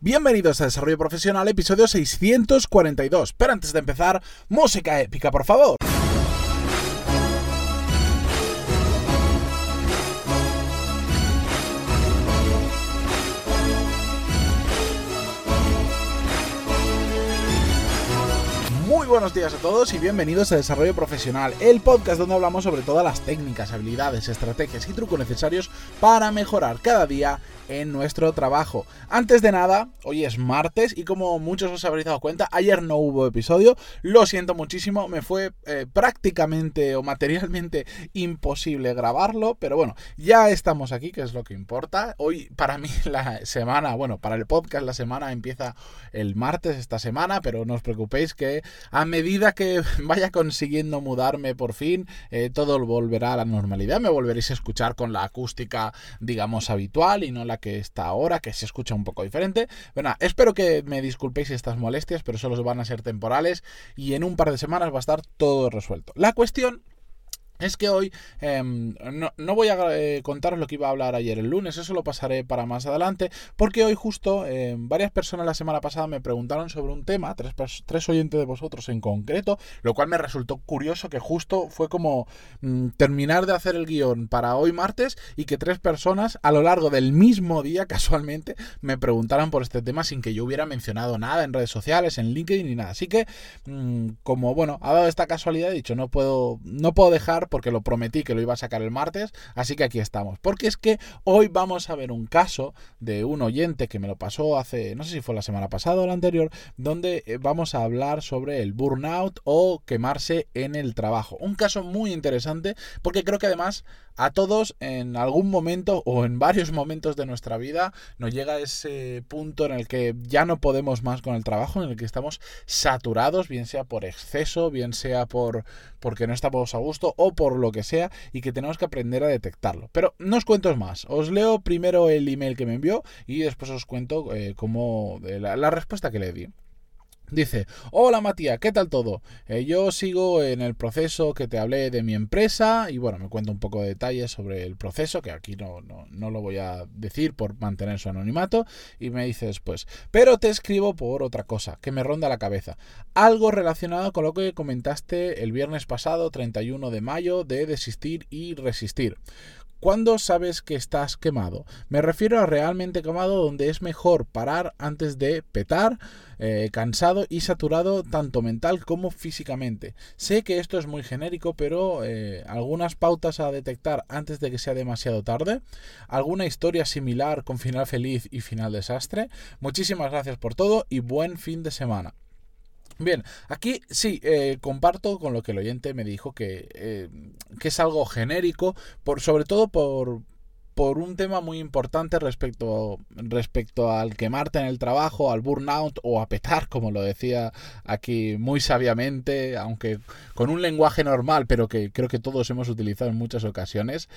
Bienvenidos a Desarrollo Profesional, episodio 642. Pero antes de empezar, música épica, por favor. Buenos días a todos y bienvenidos a Desarrollo Profesional, el podcast donde hablamos sobre todas las técnicas, habilidades, estrategias y trucos necesarios para mejorar cada día en nuestro trabajo. Antes de nada, hoy es martes y como muchos os habréis dado cuenta, ayer no hubo episodio. Lo siento muchísimo, me fue eh, prácticamente o materialmente imposible grabarlo, pero bueno, ya estamos aquí, que es lo que importa. Hoy para mí la semana, bueno, para el podcast la semana empieza el martes esta semana, pero no os preocupéis que a medida que vaya consiguiendo mudarme por fin, eh, todo volverá a la normalidad. Me volveréis a escuchar con la acústica, digamos, habitual y no la que está ahora, que se escucha un poco diferente. Bueno, espero que me disculpéis estas molestias, pero solo van a ser temporales y en un par de semanas va a estar todo resuelto. La cuestión es que hoy em, no, voy a eh, contaros lo que iba a hablar ayer el lunes, eso lo pasaré para más adelante, porque hoy justo em, varias personas la semana pasada me preguntaron sobre un tema, tres, tres, oyentes de vosotros en concreto, lo cual me resultó curioso que justo fue como mm, terminar de hacer el guion para hoy martes y que tres personas a lo largo del mismo día casualmente me preguntaran por este tema sin que yo hubiera mencionado nada en redes sociales, en LinkedIn ni nada. Así que, mm, como bueno, ha dado esta casualidad, he dicho, no puedo, no puedo dejar porque lo prometí que lo iba a sacar el martes, así que aquí estamos. Porque es que hoy vamos a ver un caso de un oyente que me lo pasó hace, no sé si fue la semana pasada o la anterior, donde eh, vamos a hablar sobre el burnout o quemarse en el trabajo. Un caso muy interesante porque creo que además a todos en algún momento o en varios momentos de nuestra vida nos llega ese punto en el que ya no podemos más con el trabajo, en el que estamos saturados, bien sea por exceso, bien sea por porque no estamos a gusto o por lo que sea y que tenemos que aprender a detectarlo. Pero no os cuento más, os leo primero el email que me envió y después os cuento eh, cómo eh, la respuesta que le di. Dice, hola Matías, ¿qué tal todo? Eh, yo sigo en el proceso que te hablé de mi empresa y bueno, me cuento un poco de detalles sobre el proceso, que aquí no, no, no, lo voy a decir por mantener su anonimato, y me dice después, pero te escribo por otra cosa, que me ronda la cabeza, algo relacionado con lo que comentaste el viernes pasado, 31 de mayo, de desistir y resistir. ¿Cuándo sabes que estás quemado? Me refiero a realmente quemado donde es mejor parar antes de petar, eh, cansado y saturado tanto mental como físicamente. Sé que esto es muy genérico, pero eh, algunas pautas a detectar antes de que sea demasiado tarde. ¿Alguna historia similar con final feliz y final desastre? Muchísimas gracias por todo y buen fin de semana. Bien, aquí sí, eh, comparto con lo que el oyente me dijo, que, eh, que es algo genérico, por, sobre todo por, por un tema muy importante respecto, respecto al quemarte en el trabajo, al burnout o a petar, como lo decía aquí muy sabiamente, aunque con un lenguaje normal, pero que creo que todos hemos utilizado en muchas ocasiones.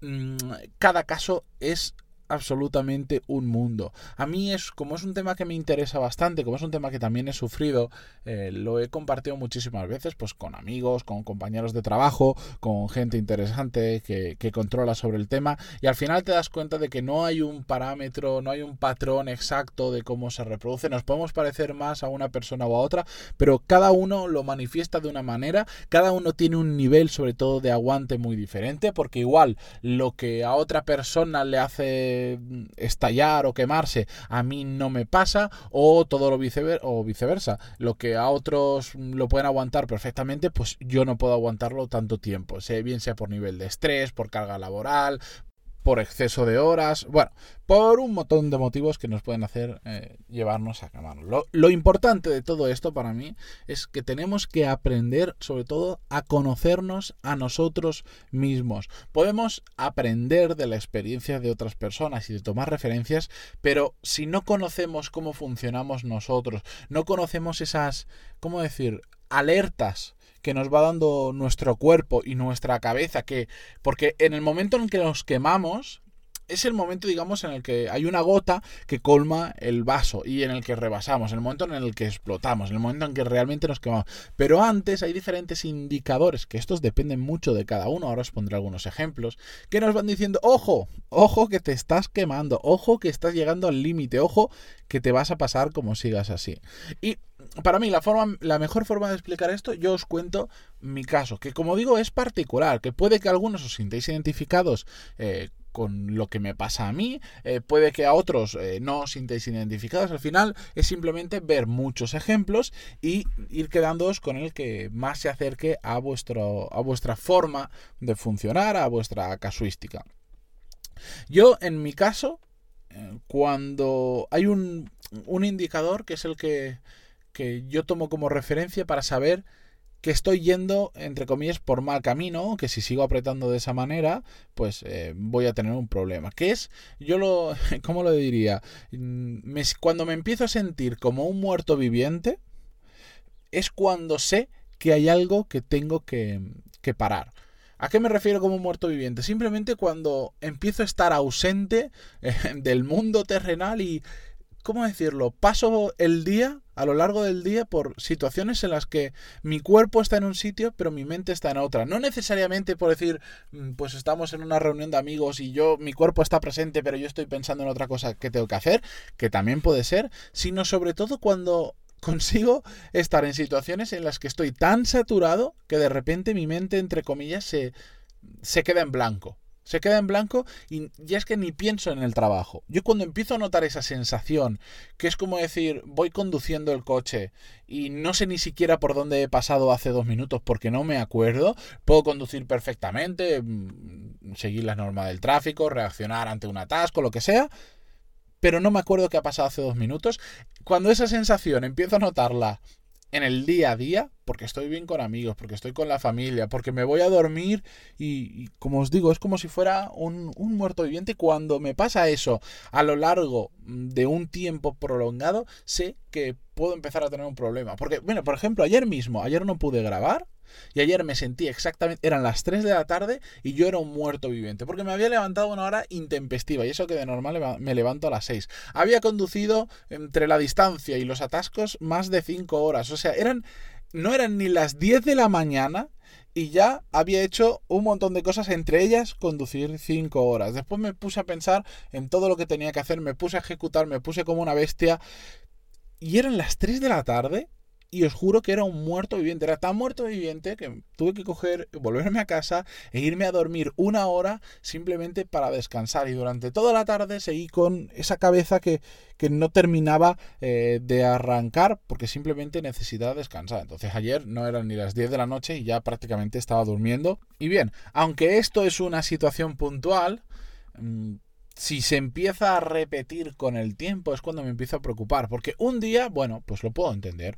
Mm, cada caso es absolutamente un mundo. A mí es, como es un tema que me interesa bastante, como es un tema que también he sufrido, eh, lo he compartido muchísimas veces, pues con amigos, con compañeros de trabajo, con gente interesante que, que controla sobre el tema, y al final te das cuenta de que no hay un parámetro, no hay un patrón exacto de cómo se reproduce, nos podemos parecer más a una persona o a otra, pero cada uno lo manifiesta de una manera, cada uno tiene un nivel sobre todo de aguante muy diferente, porque igual lo que a otra persona le hace estallar o quemarse a mí no me pasa o todo lo viceversa, o viceversa. Lo que a otros lo pueden aguantar perfectamente, pues yo no puedo aguantarlo tanto tiempo, bien sea por nivel de estrés, por carga laboral, por exceso de horas, bueno, por un montón de motivos que nos pueden hacer eh, llevarnos a quemarnos. Lo, lo, importante de todo esto para mí es que tenemos que aprender sobre todo a conocernos a nosotros mismos. Podemos aprender de la experiencia de otras personas y de tomar referencias, pero si no conocemos cómo funcionamos nosotros, no conocemos esas, ¿cómo decir?, alertas que nos va dando nuestro cuerpo y nuestra cabeza, que porque en el momento en que nos quemamos, es el momento, digamos, en el que hay una gota que colma el vaso y en el que rebasamos, el momento en el que explotamos, el momento en que realmente nos quemamos. Pero antes hay diferentes indicadores, que estos dependen mucho de cada uno, ahora os pondré algunos ejemplos, que nos van diciendo, ojo, ojo que te estás quemando, ojo que estás llegando al límite, ojo que te vas a pasar como sigas así. Y para mí la, forma, la mejor forma de explicar esto, yo os cuento mi caso, que como digo es particular, que puede que algunos os sintáis identificados eh, con lo que me pasa a mí, eh, puede que a otros eh, no os sintáis identificados, al final es simplemente ver muchos ejemplos y ir quedándoos con el que más se acerque a, vuestro, a vuestra forma de funcionar, a vuestra casuística. Yo, en mi caso, cuando hay un, un indicador que es el que, que yo tomo como referencia para saber que estoy yendo, entre comillas, por mal camino, que si sigo apretando de esa manera, pues eh, voy a tener un problema. ¿Qué es? Yo lo, ¿cómo lo diría? Mm, cuando me empiezo a sentir como un muerto viviente, es cuando sé que hay algo que tengo que, que parar. ¿A qué me refiero como un muerto viviente? Simplemente cuando empiezo a estar ausente eh, del mundo terrenal y, ¿cómo decirlo? Paso el día, a lo largo del día, por situaciones en las que mi cuerpo está en un sitio, pero mi mente está en otra. No necesariamente por decir, mm, pues estamos en una reunión de amigos y yo, mi cuerpo está presente, pero yo estoy pensando en otra cosa que tengo que hacer, que también puede ser, sino sobre todo cuando consigo estar en situaciones en las que estoy tan saturado que de repente mi mente, entre comillas, se, se queda en blanco se queda en blanco y ya es que ni pienso en el trabajo. Yo cuando empiezo a notar esa sensación, que es como decir, voy conduciendo el coche y no sé ni siquiera por dónde he pasado hace dos minutos porque no me acuerdo, puedo conducir perfectamente, mm, seguir las normas del tráfico, reaccionar ante un atasco, lo que sea, pero no me acuerdo qué ha pasado hace dos minutos. Cuando esa sensación empiezo a notarla en el día a día, porque estoy bien con amigos, porque estoy con la familia, porque me voy a dormir y, como os digo, es como si fuera un, un, muerto viviente. Cuando me pasa eso a lo largo de un tiempo prolongado, sé que puedo empezar a tener un problema. Porque, bueno, por ejemplo, ayer mismo, ayer no pude grabar y ayer me sentí exactamente, eran las 3 de la tarde y yo era un muerto viviente, porque me había levantado una hora intempestiva, y eso que de normal me levanto a las 6. Había conducido entre la distancia y los atascos más de 5 horas, o sea, eran, no eran ni las 10 de la mañana y ya había hecho un montón de cosas, entre ellas conducir 5 horas. Después me puse a pensar en todo lo que tenía que hacer, me puse a ejecutar, me puse como una bestia. Y eran las 3 de la tarde y os juro que era un muerto viviente. Era tan muerto viviente que tuve que coger, volverme a casa e irme a dormir una hora simplemente para descansar. Y durante toda la tarde seguí con esa cabeza que, que no terminaba eh, de arrancar porque simplemente necesitaba descansar. Entonces ayer no eran ni las 10 de la noche y ya prácticamente estaba durmiendo. Y bien, aunque esto es una situación puntual, mm, si se empieza a repetir con el tiempo es cuando me empiezo a preocupar, porque un día, bueno, pues lo puedo entender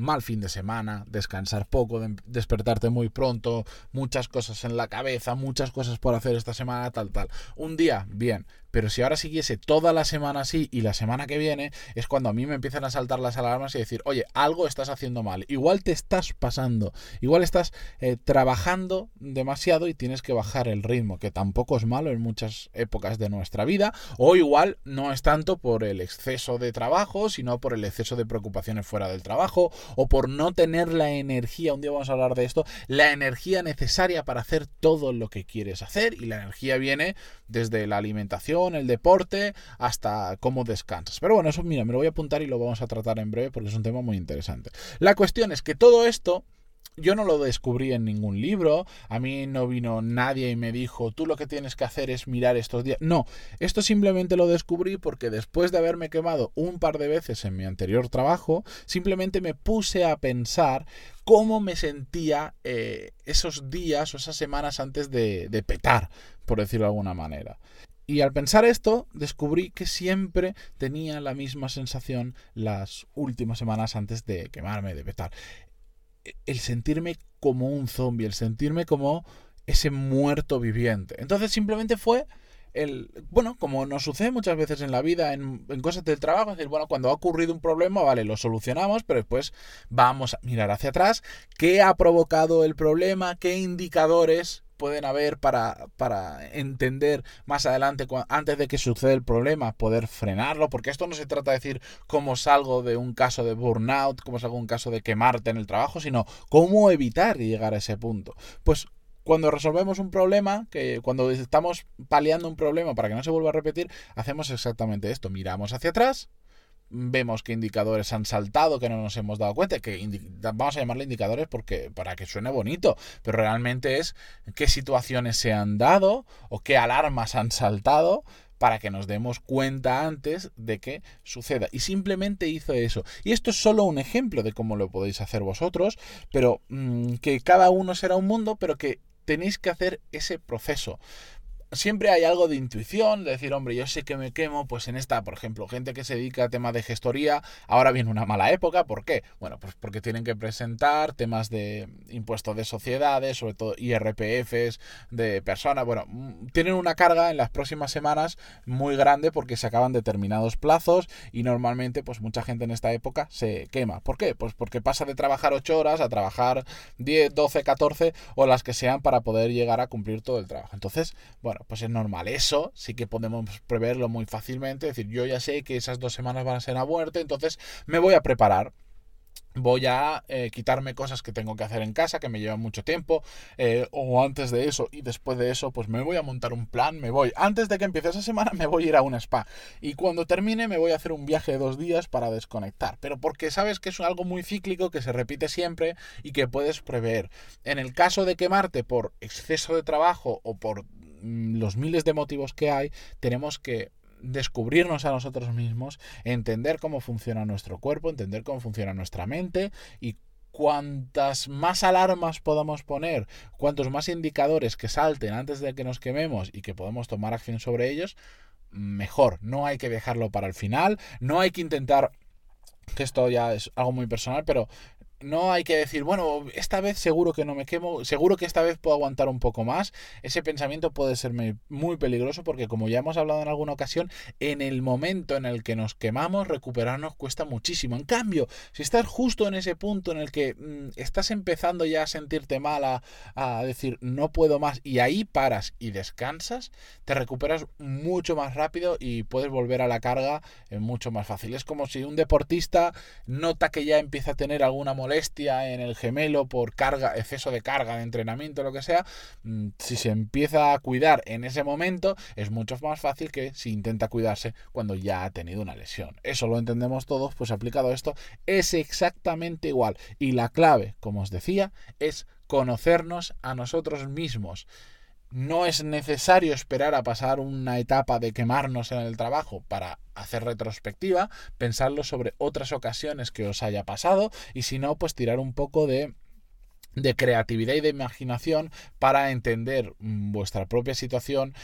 mal fin de semana, descansar poco, despertarte muy pronto, muchas cosas en la cabeza, muchas cosas por hacer esta semana, tal, tal. Un día, bien, pero si ahora siguiese toda la semana así y la semana que viene, es cuando a mí me empiezan a saltar las alarmas y decir, oye, algo estás haciendo mal, igual te estás pasando, igual estás eh, trabajando demasiado y tienes que bajar el ritmo, que tampoco es malo en muchas épocas de nuestra vida, o igual no es tanto por el exceso de trabajo, sino por el exceso de preocupaciones fuera del trabajo, o por no tener la energía, un día vamos a hablar de esto, la energía necesaria para hacer todo lo que quieres hacer, y la energía viene desde la alimentación, el deporte, hasta cómo descansas. Pero bueno, eso mira, me lo voy a apuntar y lo vamos a tratar en breve porque es un tema muy interesante. La cuestión es que todo esto yo no lo descubrí en ningún libro, a mí no vino nadie y me dijo, tú lo que tienes que hacer es mirar estos días. No, esto simplemente lo descubrí porque después de haberme quemado un par de veces en mi anterior trabajo, simplemente me puse a pensar cómo me sentía eh, esos días o esas semanas antes de, de petar, por decirlo de alguna manera. Y al pensar esto, descubrí que siempre tenía la misma sensación las últimas semanas antes de quemarme, de petar. El sentirme como un zombie, el sentirme como ese muerto viviente. Entonces simplemente fue el, bueno, como nos sucede muchas veces en la vida, en, en, cosas del trabajo, es decir, bueno, cuando ha ocurrido un problema, vale, lo solucionamos, pero después vamos a mirar hacia atrás, qué ha provocado el problema, qué indicadores pueden haber para, para entender más adelante, antes de que suceda el problema, poder frenarlo, porque esto no se trata de decir cómo salgo de un caso de burnout, cómo salgo de un caso de quemarte en el trabajo, sino cómo evitar llegar a ese punto. Pues cuando resolvemos un problema, que cuando estamos paliando un problema para que no se vuelva a repetir, hacemos exactamente esto. Miramos hacia atrás, vemos qué indicadores han saltado que no nos hemos dado cuenta, que vamos a llamarle indicadores porque para que suene bonito, pero realmente es qué situaciones se han dado o qué alarmas han saltado para que nos demos cuenta antes de que suceda. Y simplemente hizo eso. Y esto es solo un ejemplo de cómo lo podéis hacer vosotros, pero mm, que cada uno será un mundo, pero que tenéis que hacer ese proceso siempre hay algo de intuición, de decir, hombre, yo sé que me quemo, pues en esta, por ejemplo, gente que se dedica a temas de gestoría, ahora viene una mala época, ¿por qué? Bueno, pues porque tienen que presentar temas de impuestos de sociedades, sobre todo IRPFs de personas, bueno, mm, tienen una carga en las próximas semanas muy grande porque se acaban determinados plazos y normalmente pues mucha gente en esta época se quema. ¿Por qué? Pues porque pasa de trabajar 8 horas a trabajar 10, 12, 14 o las que sean para poder llegar a cumplir todo el trabajo. Entonces, bueno, pues es normal. Eso sí que podemos preverlo muy fácilmente. Es decir, yo ya sé que esas dos semanas van a ser a muerte, entonces me voy a preparar voy a eh, quitarme cosas que tengo que hacer en casa, que me llevan mucho tiempo, eh, o antes de eso y después de eso, pues me voy a montar un plan, me voy, antes de que empiece esa semana, me voy a ir a un spa, y cuando termine me voy a hacer un viaje de dos días para desconectar, pero porque sabes que es algo muy cíclico, que se repite siempre y que puedes prever. En el caso de quemarte por exceso de trabajo o por los miles de motivos que hay, tenemos que descubrirnos a nosotros mismos, entender cómo funciona nuestro cuerpo, entender cómo funciona nuestra mente y cuantas más alarmas podamos poner, cuantos más indicadores que salten antes de que nos quememos y que podamos tomar acción sobre ellos, mejor. No hay que dejarlo para el final, no hay que intentar que esto ya es algo muy personal, pero no hay que decir, bueno, esta vez seguro que no me quemo, seguro que esta vez puedo aguantar un poco más. Ese pensamiento puede ser muy peligroso porque como ya hemos hablado en alguna ocasión, en el momento en el que nos quemamos, recuperarnos cuesta muchísimo. En cambio, si estás justo en ese punto en el que mm, estás empezando ya a sentirte mal, a, a decir, no puedo más, y ahí paras y descansas, te recuperas mucho más rápido y puedes volver a la carga eh, mucho más fácil. Es como si un deportista nota que ya empieza a tener alguna molestia en el gemelo por carga, exceso de carga de entrenamiento, lo que sea, mm, si se empieza a cuidar en ese momento, es mucho más fácil que si intenta cuidarse cuando ya ha tenido una lesión. Eso lo entendemos todos, pues aplicado esto es exactamente igual. Y la clave, como os decía, es conocernos a nosotros mismos no es necesario esperar a pasar una etapa de quemarnos en el trabajo para hacer retrospectiva, pensarlo sobre otras ocasiones que os haya pasado y si no, pues tirar un poco de de creatividad y de imaginación para entender vuestra propia situación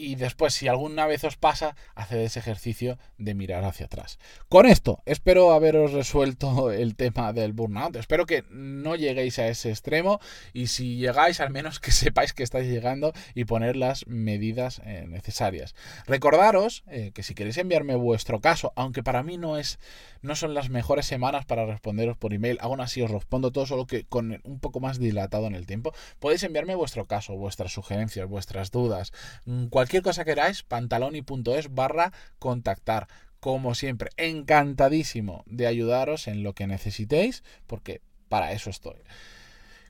y después si alguna vez os pasa, haced ese ejercicio de mirar hacia atrás. Con esto, espero haberos resuelto el tema del burnout. Espero que no lleguéis a ese extremo y si llegáis, al menos que sepáis que estáis llegando y poner las medidas eh, necesarias. Recordaros eh, que si queréis enviarme vuestro caso, aunque para mí no es no son las mejores semanas para responderos por email, aún así os respondo todo solo que con un poco más dilatado en el tiempo, podéis enviarme vuestro caso, vuestras sugerencias, vuestras dudas, mm, cualquier cosa que queráis, pantaloni.es barra contactar. Como siempre, encantadísimo de ayudaros en lo que necesitéis, porque para eso estoy.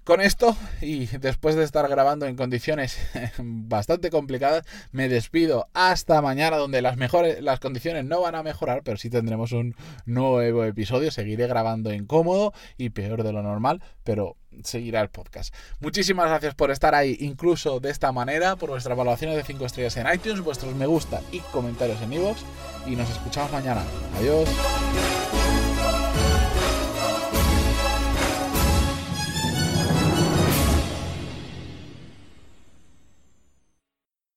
Con esto, y después de estar grabando en condiciones bastante complicadas, me despido hasta mañana, donde las mejores, las condiciones no van a mejorar, pero sí tendremos un nuevo episodio. Seguiré grabando incómodo y peor de lo normal, pero seguirá el podcast. Muchísimas gracias por estar ahí, incluso de esta manera, por vuestras evaluaciones de 5 estrellas en iTunes, vuestros me gusta y comentarios en iVoox. Y nos escuchamos mañana. Adiós.